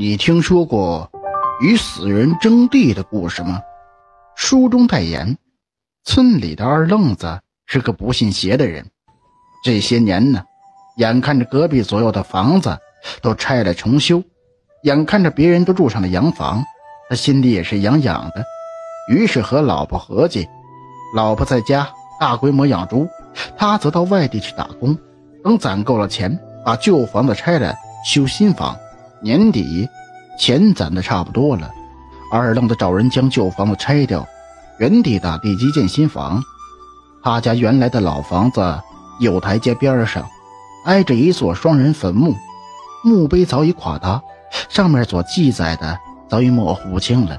你听说过与死人争地的故事吗？书中代言，村里的二愣子是个不信邪的人。这些年呢，眼看着隔壁左右的房子都拆了重修，眼看着别人都住上了洋房，他心里也是痒痒的。于是和老婆合计，老婆在家大规模养猪，他则到外地去打工。等攒够了钱，把旧房子拆了，修新房。年底，钱攒的差不多了，二愣子找人将旧房子拆掉，原地打地基建新房。他家原来的老房子有台阶边上，挨着一座双人坟墓，墓碑早已垮塌，上面所记载的早已模糊不清了。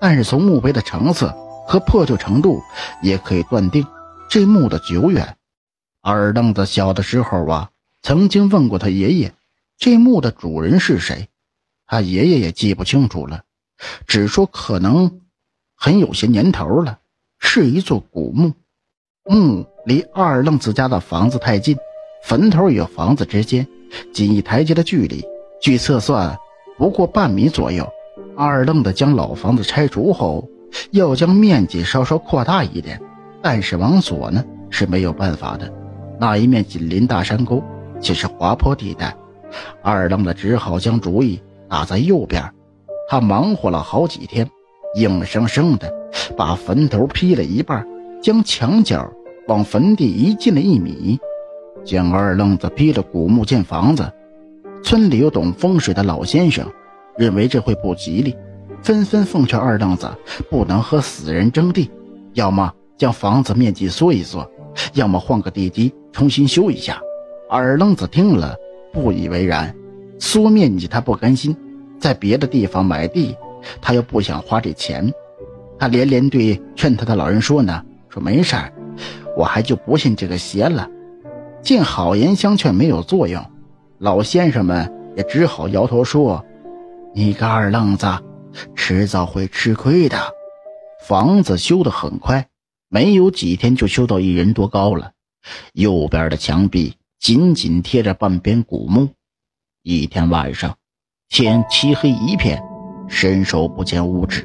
但是从墓碑的成色和破旧程度，也可以断定这墓的久远。二愣子小的时候啊，曾经问过他爷爷。这墓的主人是谁？他爷爷也记不清楚了，只说可能很有些年头了，是一座古墓。墓离二愣子家的房子太近，坟头与房子之间仅一台阶的距离，据测算不过半米左右。二愣子将老房子拆除后，要将面积稍稍扩大一点，但是王所呢是没有办法的。那一面紧邻大山沟，且是滑坡地带。二愣子只好将主意打在右边，他忙活了好几天，硬生生的把坟头劈了一半，将墙角往坟地移进了一米，将二愣子劈了古墓建房子。村里有懂风水的老先生认为这会不吉利，纷纷奉劝二愣子不能和死人争地，要么将房子面积缩一缩，要么换个地基重新修一下。二愣子听了。不以为然，缩面积他不甘心，在别的地方买地，他又不想花这钱，他连连对劝他的老人说呢，说没事，我还就不信这个邪了。见好言相劝没有作用，老先生们也只好摇头说：“你个二愣子，迟早会吃亏的。”房子修得很快，没有几天就修到一人多高了，右边的墙壁。紧紧贴着半边古墓。一天晚上，天漆黑一片，伸手不见五指。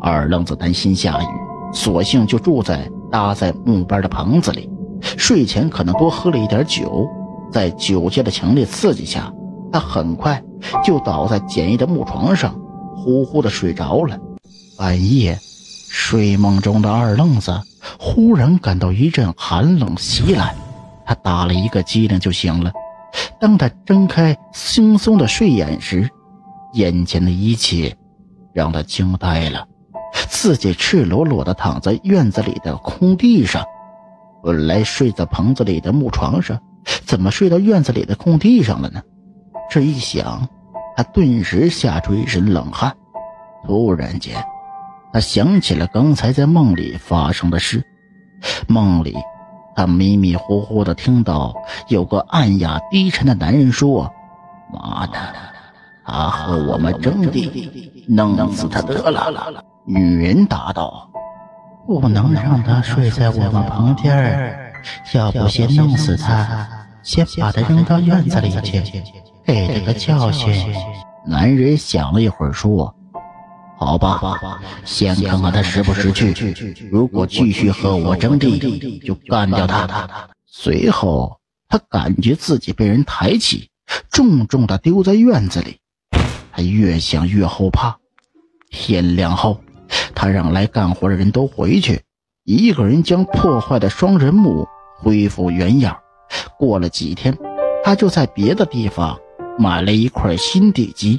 二愣子担心下雨，索性就住在搭在墓边的棚子里。睡前可能多喝了一点酒，在酒劲的强烈刺激下，他很快就倒在简易的木床上，呼呼的睡着了。半夜，睡梦中的二愣子忽然感到一阵寒冷袭来。他打了一个激灵就醒了。当他睁开惺忪的睡眼时，眼前的一切让他惊呆了。自己赤裸裸地躺在院子里的空地上，本来睡在棚子里的木床上，怎么睡到院子里的空地上了呢？这一想，他顿时吓出一身冷汗。突然间，他想起了刚才在梦里发生的事。梦里。他迷迷糊糊的听到有个暗哑低沉的男人说：“妈的，他和我们争地，弄死他得了。”女人答道：“不能让他睡在我们旁边要不先弄死他，先把他扔到院子里去，给他个教训。”男人想了一会儿说。好吧，先看看他识不识趣。如果继续和我争地，就干掉他。随后，他感觉自己被人抬起，重重的丢在院子里。他越想越后怕。天亮后，他让来干活的人都回去，一个人将破坏的双人墓恢复原样。过了几天，他就在别的地方买了一块新地基。